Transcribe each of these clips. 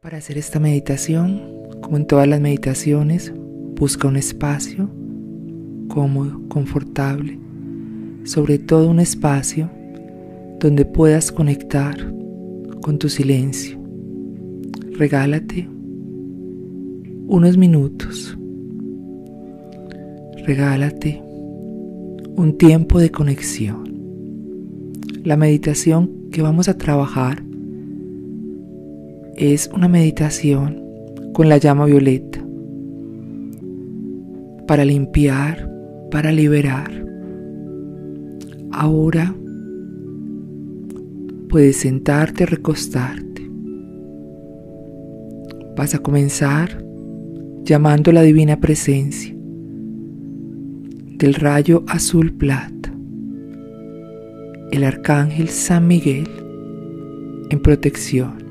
Para hacer esta meditación, como en todas las meditaciones, busca un espacio cómodo, confortable, sobre todo un espacio donde puedas conectar con tu silencio. Regálate unos minutos. Regálate un tiempo de conexión. La meditación que vamos a trabajar es una meditación con la llama violeta para limpiar, para liberar. Ahora puedes sentarte, recostarte. Vas a comenzar llamando la divina presencia del rayo azul plata, el arcángel San Miguel en protección.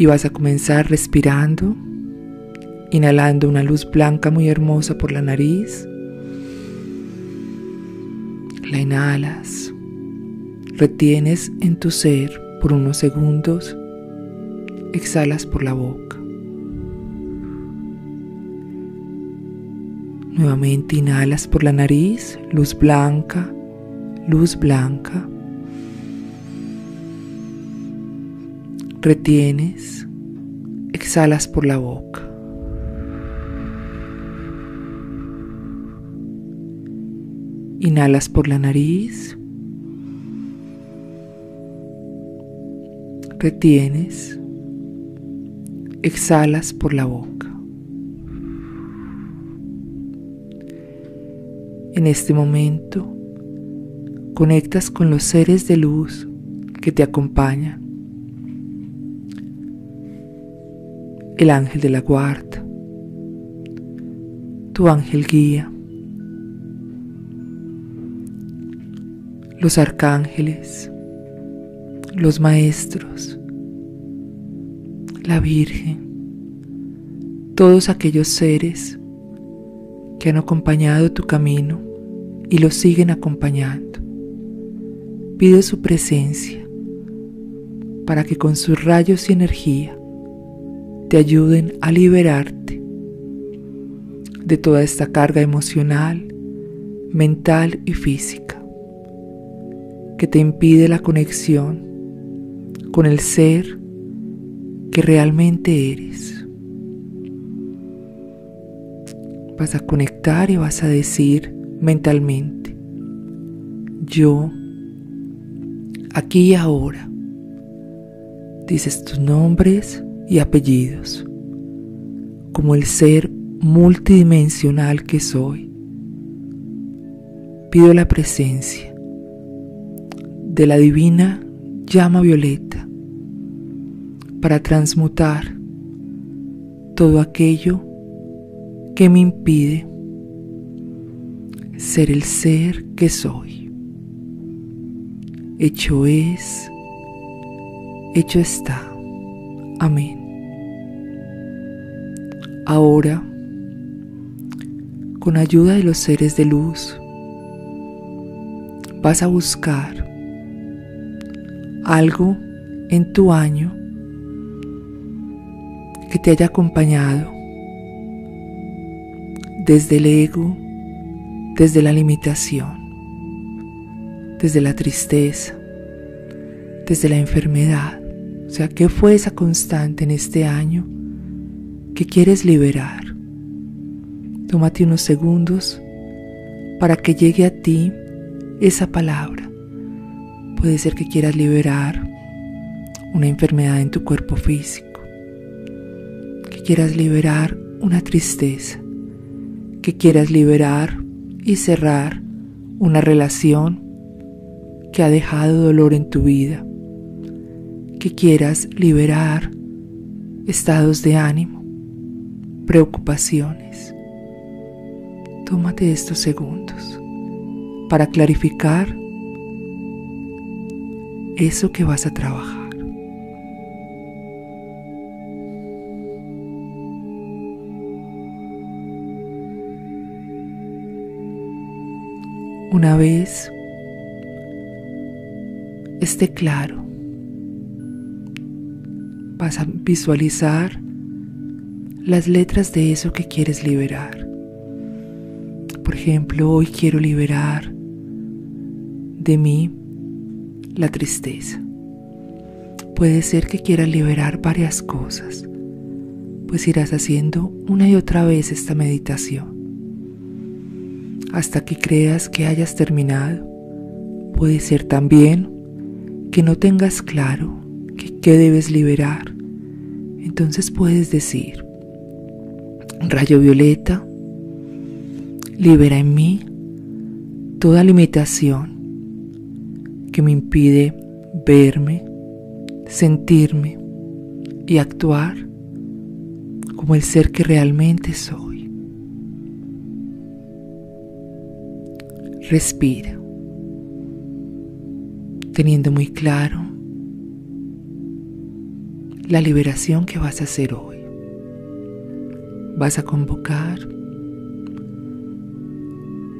Y vas a comenzar respirando, inhalando una luz blanca muy hermosa por la nariz. La inhalas, retienes en tu ser por unos segundos, exhalas por la boca. Nuevamente inhalas por la nariz, luz blanca, luz blanca. Retienes, exhalas por la boca. Inhalas por la nariz. Retienes. Exhalas por la boca. En este momento, conectas con los seres de luz que te acompañan. El ángel de la guarda, tu ángel guía, los arcángeles, los maestros, la Virgen, todos aquellos seres que han acompañado tu camino y los siguen acompañando. Pide su presencia para que con sus rayos y energía te ayuden a liberarte de toda esta carga emocional, mental y física que te impide la conexión con el ser que realmente eres. Vas a conectar y vas a decir mentalmente, yo, aquí y ahora, dices tus nombres y apellidos, como el ser multidimensional que soy. Pido la presencia de la divina llama violeta para transmutar todo aquello que me impide ser el ser que soy. Hecho es, hecho está. Amén. Ahora, con ayuda de los seres de luz, vas a buscar algo en tu año que te haya acompañado desde el ego, desde la limitación, desde la tristeza, desde la enfermedad. O sea, ¿qué fue esa constante en este año que quieres liberar? Tómate unos segundos para que llegue a ti esa palabra Puede ser que quieras liberar una enfermedad en tu cuerpo físico, que quieras liberar una tristeza, que quieras liberar y cerrar una relación que ha dejado dolor en tu vida, que quieras liberar estados de ánimo, preocupaciones. Tómate estos segundos para clarificar eso que vas a trabajar. Una vez esté claro vas a visualizar las letras de eso que quieres liberar. Por ejemplo, hoy quiero liberar de mí la tristeza. Puede ser que quieras liberar varias cosas, pues irás haciendo una y otra vez esta meditación. Hasta que creas que hayas terminado. Puede ser también que no tengas claro qué debes liberar. Entonces puedes decir, rayo violeta, libera en mí toda limitación que me impide verme, sentirme y actuar como el ser que realmente soy. Respira, teniendo muy claro la liberación que vas a hacer hoy. Vas a convocar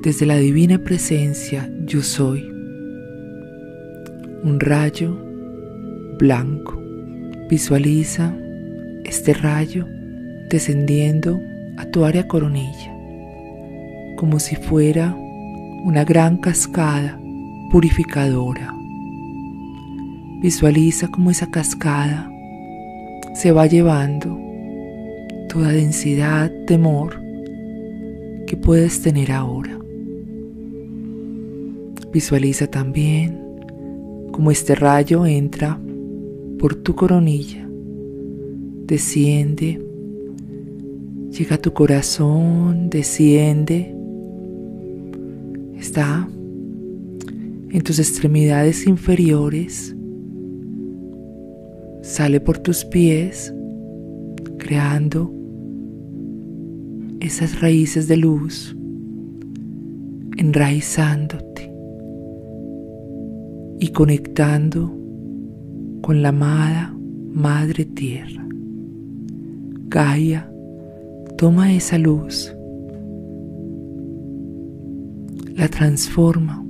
desde la divina presencia yo soy un rayo blanco. Visualiza este rayo descendiendo a tu área coronilla, como si fuera una gran cascada purificadora. Visualiza como esa cascada se va llevando toda densidad, temor que puedes tener ahora. Visualiza también como este rayo entra por tu coronilla, desciende, llega a tu corazón, desciende, está en tus extremidades inferiores, sale por tus pies, creando esas raíces de luz, enraizándote y conectando con la amada Madre Tierra. Gaia toma esa luz, la transforma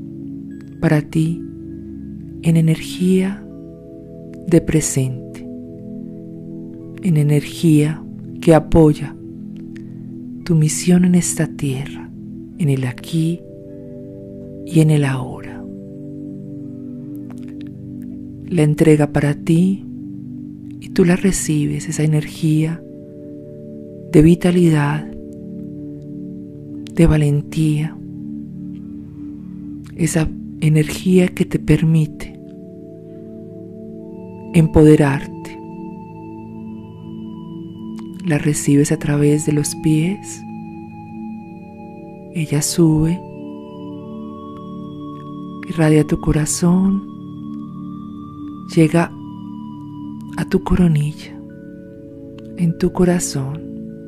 para ti en energía de presente, en energía que apoya tu misión en esta tierra, en el aquí y en el ahora la entrega para ti y tú la recibes, esa energía de vitalidad, de valentía, esa energía que te permite empoderarte. La recibes a través de los pies, ella sube, irradia tu corazón, llega a tu coronilla. En tu corazón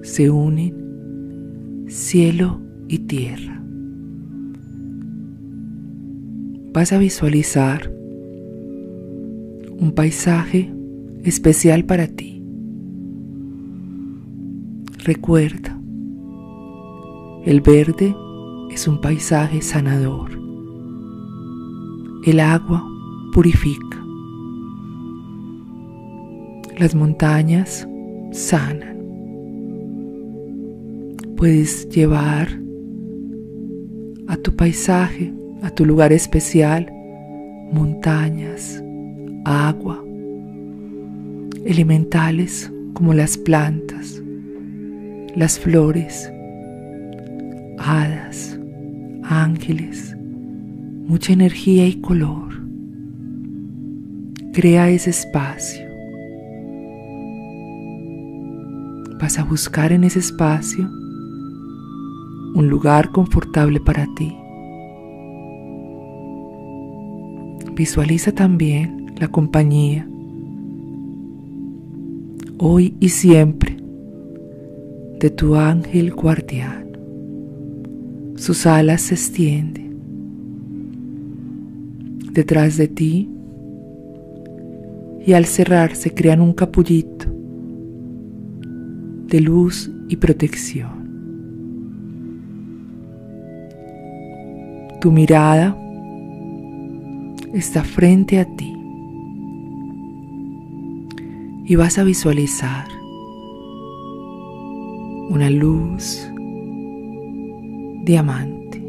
se unen cielo y tierra. Vas a visualizar un paisaje especial para ti. Recuerda, el verde es un paisaje sanador. El agua purifica. Las montañas sanan. Puedes llevar a tu paisaje, a tu lugar especial, montañas, agua, elementales como las plantas, las flores, hadas, ángeles, mucha energía y color. Crea ese espacio. vas a buscar en ese espacio un lugar confortable para ti. Visualiza también la compañía, hoy y siempre, de tu ángel guardián. Sus alas se extienden detrás de ti y al cerrar se crean un capullito de luz y protección. Tu mirada está frente a ti y vas a visualizar una luz diamante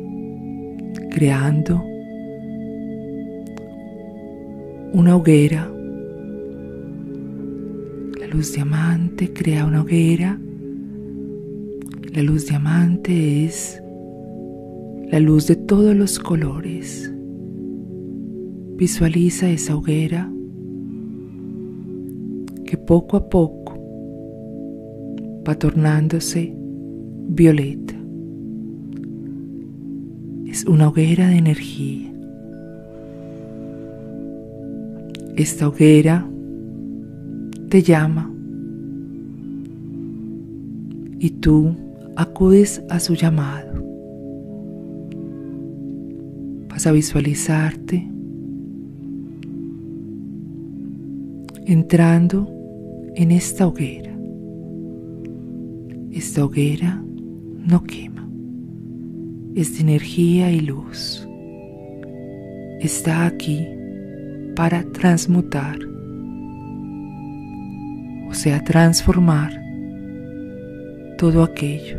creando una hoguera. La luz diamante crea una hoguera. La luz diamante es la luz de todos los colores. Visualiza esa hoguera que poco a poco va tornándose violeta. Es una hoguera de energía. Esta hoguera te llama y tú acudes a su llamado. Vas a visualizarte entrando en esta hoguera. Esta hoguera no quema, es de energía y luz. Está aquí para transmutar, o sea, transformar todo aquello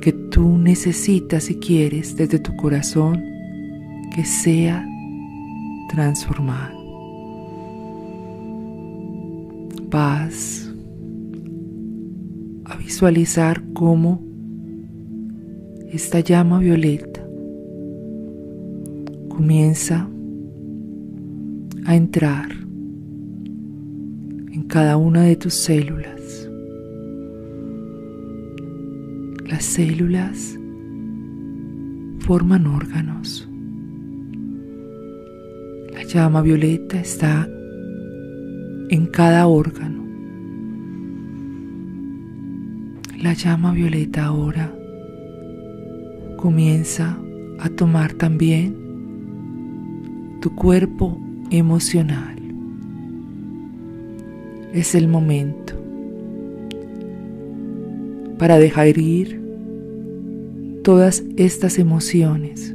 que tú necesitas y quieres desde tu corazón que sea transformado. a visualizar cómo esta llama violeta comienza a entrar en cada una de tus células. Las células forman órganos. La llama violeta está en cada órgano. La llama violeta ahora comienza a tomar también tu cuerpo emocional. Es el momento para dejar ir todas estas emociones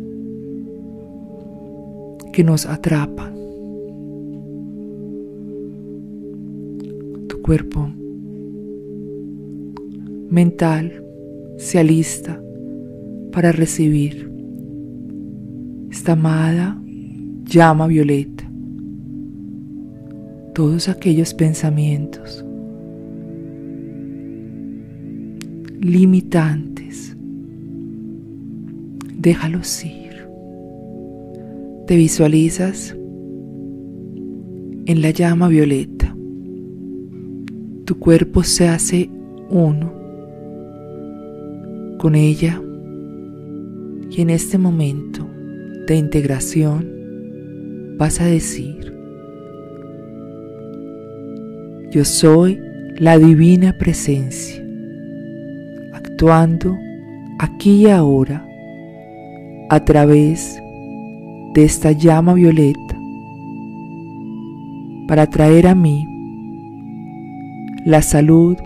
que nos atrapan cuerpo mental se alista para recibir. Esta amada llama violeta, todos aquellos pensamientos limitantes, déjalos ir. Te visualizas en la llama violeta. Tu cuerpo se hace uno con ella y en este momento de integración vas a decir, yo soy la divina presencia, actuando aquí y ahora a través de esta llama violeta para traer a mí la salud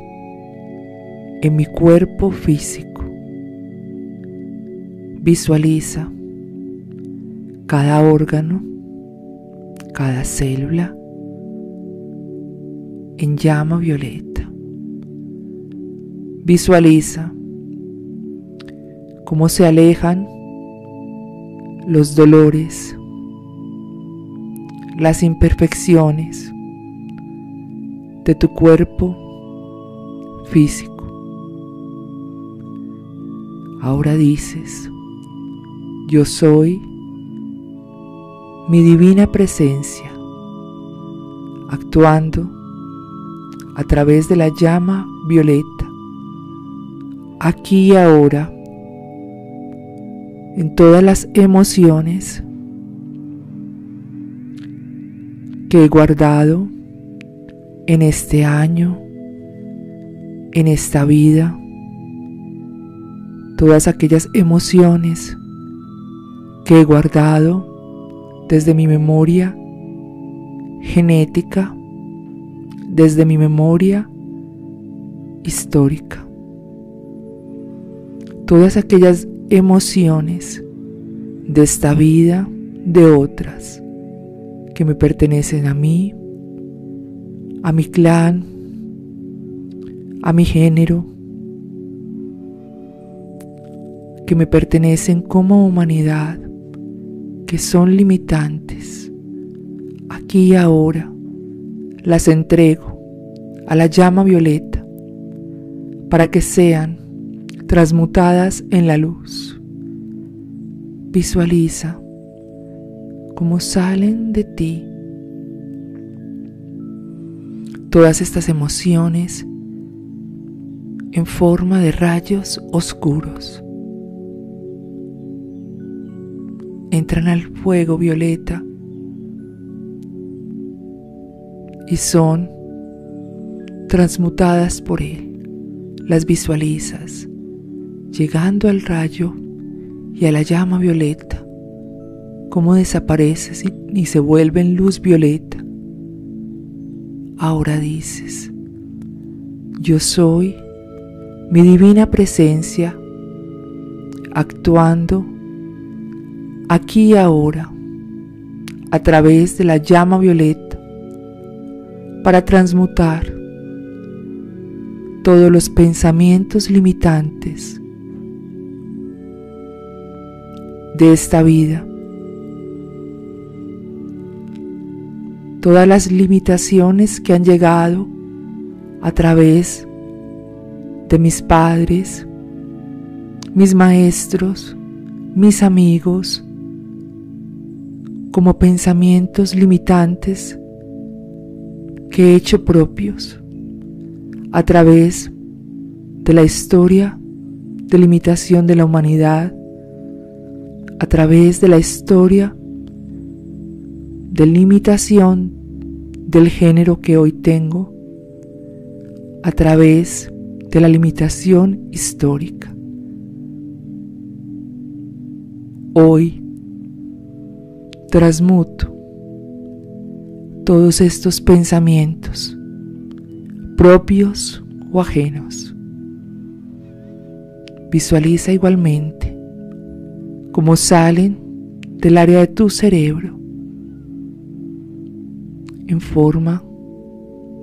en mi cuerpo físico. Visualiza cada órgano, cada célula en llama violeta. Visualiza cómo se alejan los dolores, las imperfecciones, de tu cuerpo físico. Ahora dices, yo soy mi divina presencia, actuando a través de la llama violeta, aquí y ahora, en todas las emociones que he guardado en este año, en esta vida, todas aquellas emociones que he guardado desde mi memoria genética, desde mi memoria histórica. Todas aquellas emociones de esta vida, de otras, que me pertenecen a mí, a mi clan, a mi género, que me pertenecen como humanidad, que son limitantes. Aquí y ahora las entrego a la llama violeta para que sean transmutadas en la luz. Visualiza cómo salen de ti todas estas emociones en forma de rayos oscuros. Entran al fuego violeta y son transmutadas por él. Las visualizas llegando al rayo y a la llama violeta, cómo desapareces y, se vuelven luz violeta. Ahora dices, yo soy mi divina presencia actuando aquí y ahora a través de la llama violeta para transmutar todos los pensamientos limitantes de esta vida. Todas las limitaciones que han llegado a través de mis padres, mis maestros, mis amigos, como pensamientos limitantes que he hecho propios a través de la historia de limitación de la humanidad a través de la historia de limitación del género que hoy tengo, a través de la limitación histórica. Hoy transmuto todos estos pensamientos, propios o ajenos. Visualiza igualmente como salen del área de tu cerebro en forma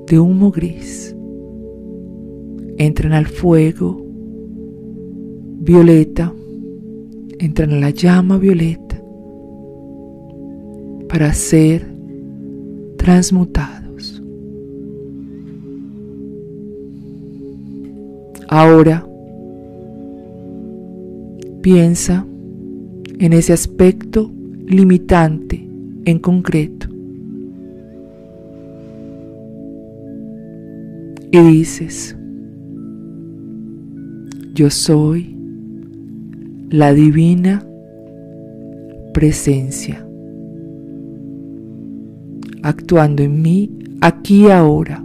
de humo gris. Entran al fuego violeta, entran a la llama violeta para ser transmutados. Ahora piensa en ese aspecto limitante en concreto. Y dices, yo soy la divina presencia, actuando en mí aquí y ahora,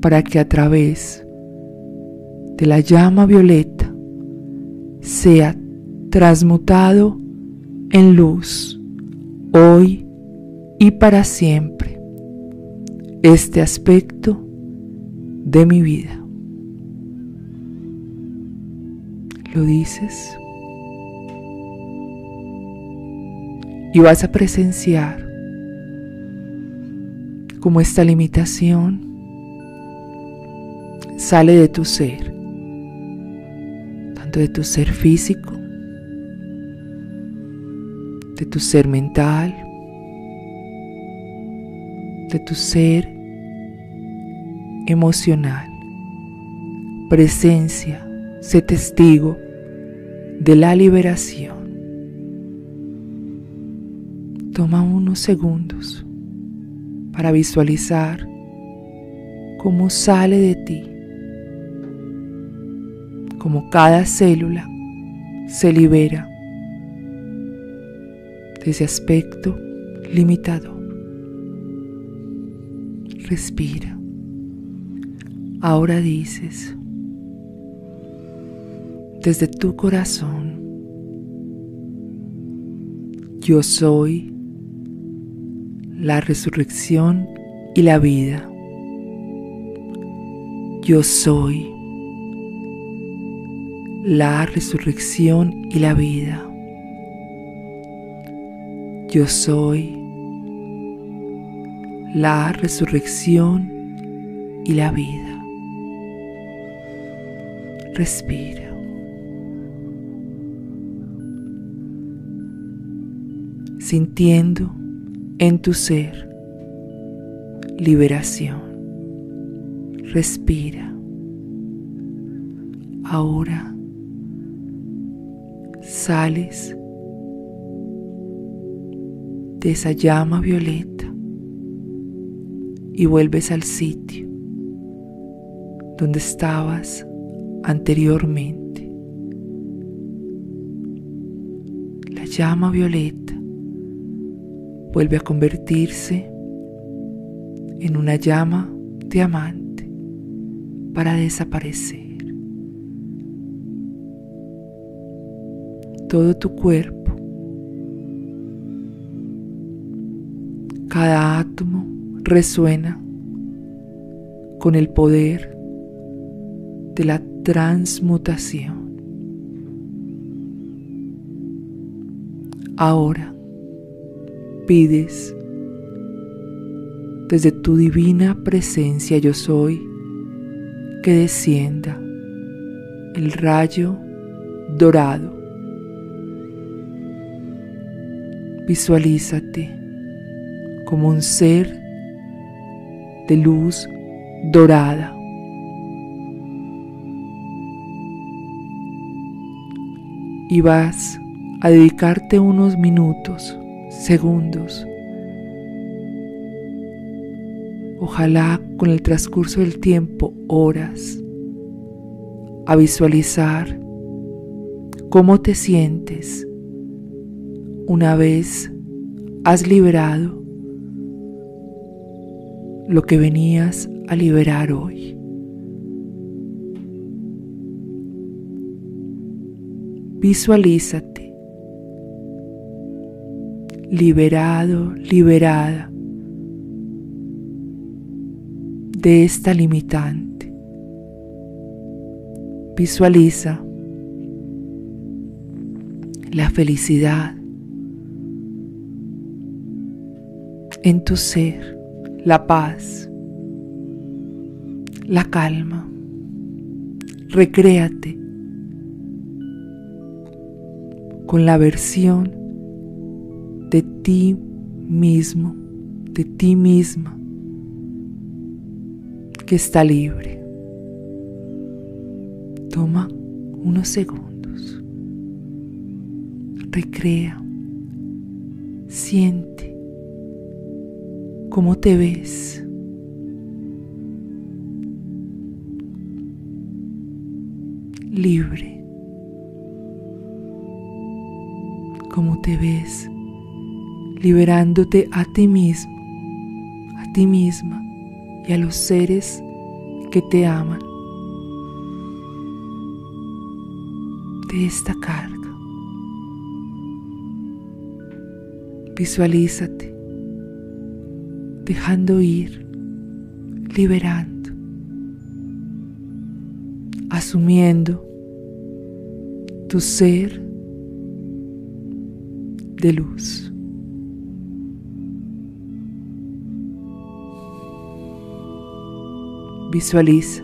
para que a través de la llama violeta sea transmutado en luz, hoy y para siempre, este aspecto de mi vida. ¿Lo dices? Y vas a presenciar cómo esta limitación sale de tu ser, tanto de tu ser físico de tu ser mental, de tu ser emocional. Presencia, sé testigo de la liberación. Toma unos segundos para visualizar cómo sale de ti, cómo cada célula se libera ese aspecto limitador. Respira. Ahora dices, desde tu corazón, yo soy la resurrección y la vida. Yo soy la resurrección y la vida. Yo soy la resurrección y la vida. Respira. Sintiendo en tu ser liberación. Respira. Ahora sales de esa llama violeta y vuelves al sitio donde estabas anteriormente. La llama violeta vuelve a convertirse en una llama diamante para desaparecer. Todo tu cuerpo, cada átomo resuena con el poder de la transmutación. Ahora pides desde tu divina presencia yo soy que descienda el rayo dorado. Visualízate como un ser de luz dorada. Y vas a dedicarte unos minutos, segundos, ojalá con el transcurso del tiempo, horas, a visualizar cómo te sientes una vez has liberado lo que venías a liberar hoy. Visualízate liberado, liberada de esta limitante. Visualiza la felicidad en tu ser, la paz, la calma. Recréate con la versión de ti mismo, de ti misma que está libre. Toma unos segundos. Recrea. Siente cómo te ves. Libre. Cómo te ves liberándote a ti mismo, a ti misma y a los seres que te aman de esta carga. Visualízate dejando ir, liberando, asumiendo tu ser de luz. Visualiza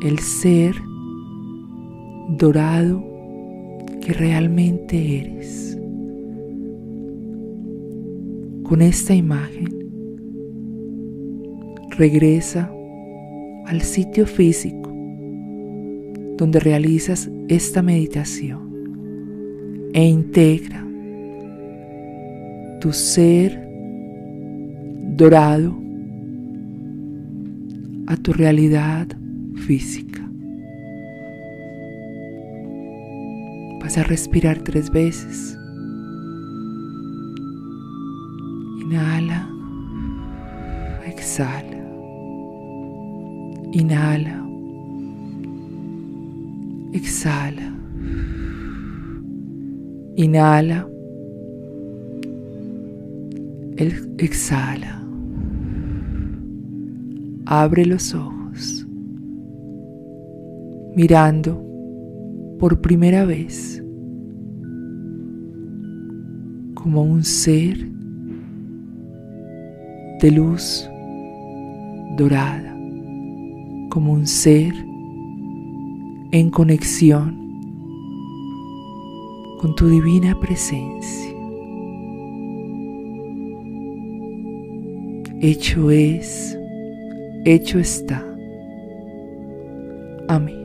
el ser dorado que realmente eres. Con esta imagen, regresa al sitio físico donde realizas esta meditación e integra tu ser dorado a tu realidad física. Vas a respirar tres veces. Inhala, exhala. Inhala, exhala. Inhala, exhala abre los ojos, mirando por primera vez como un ser de luz dorada, como un ser en conexión con tu divina presencia. Hecho es, hecho está. Amén.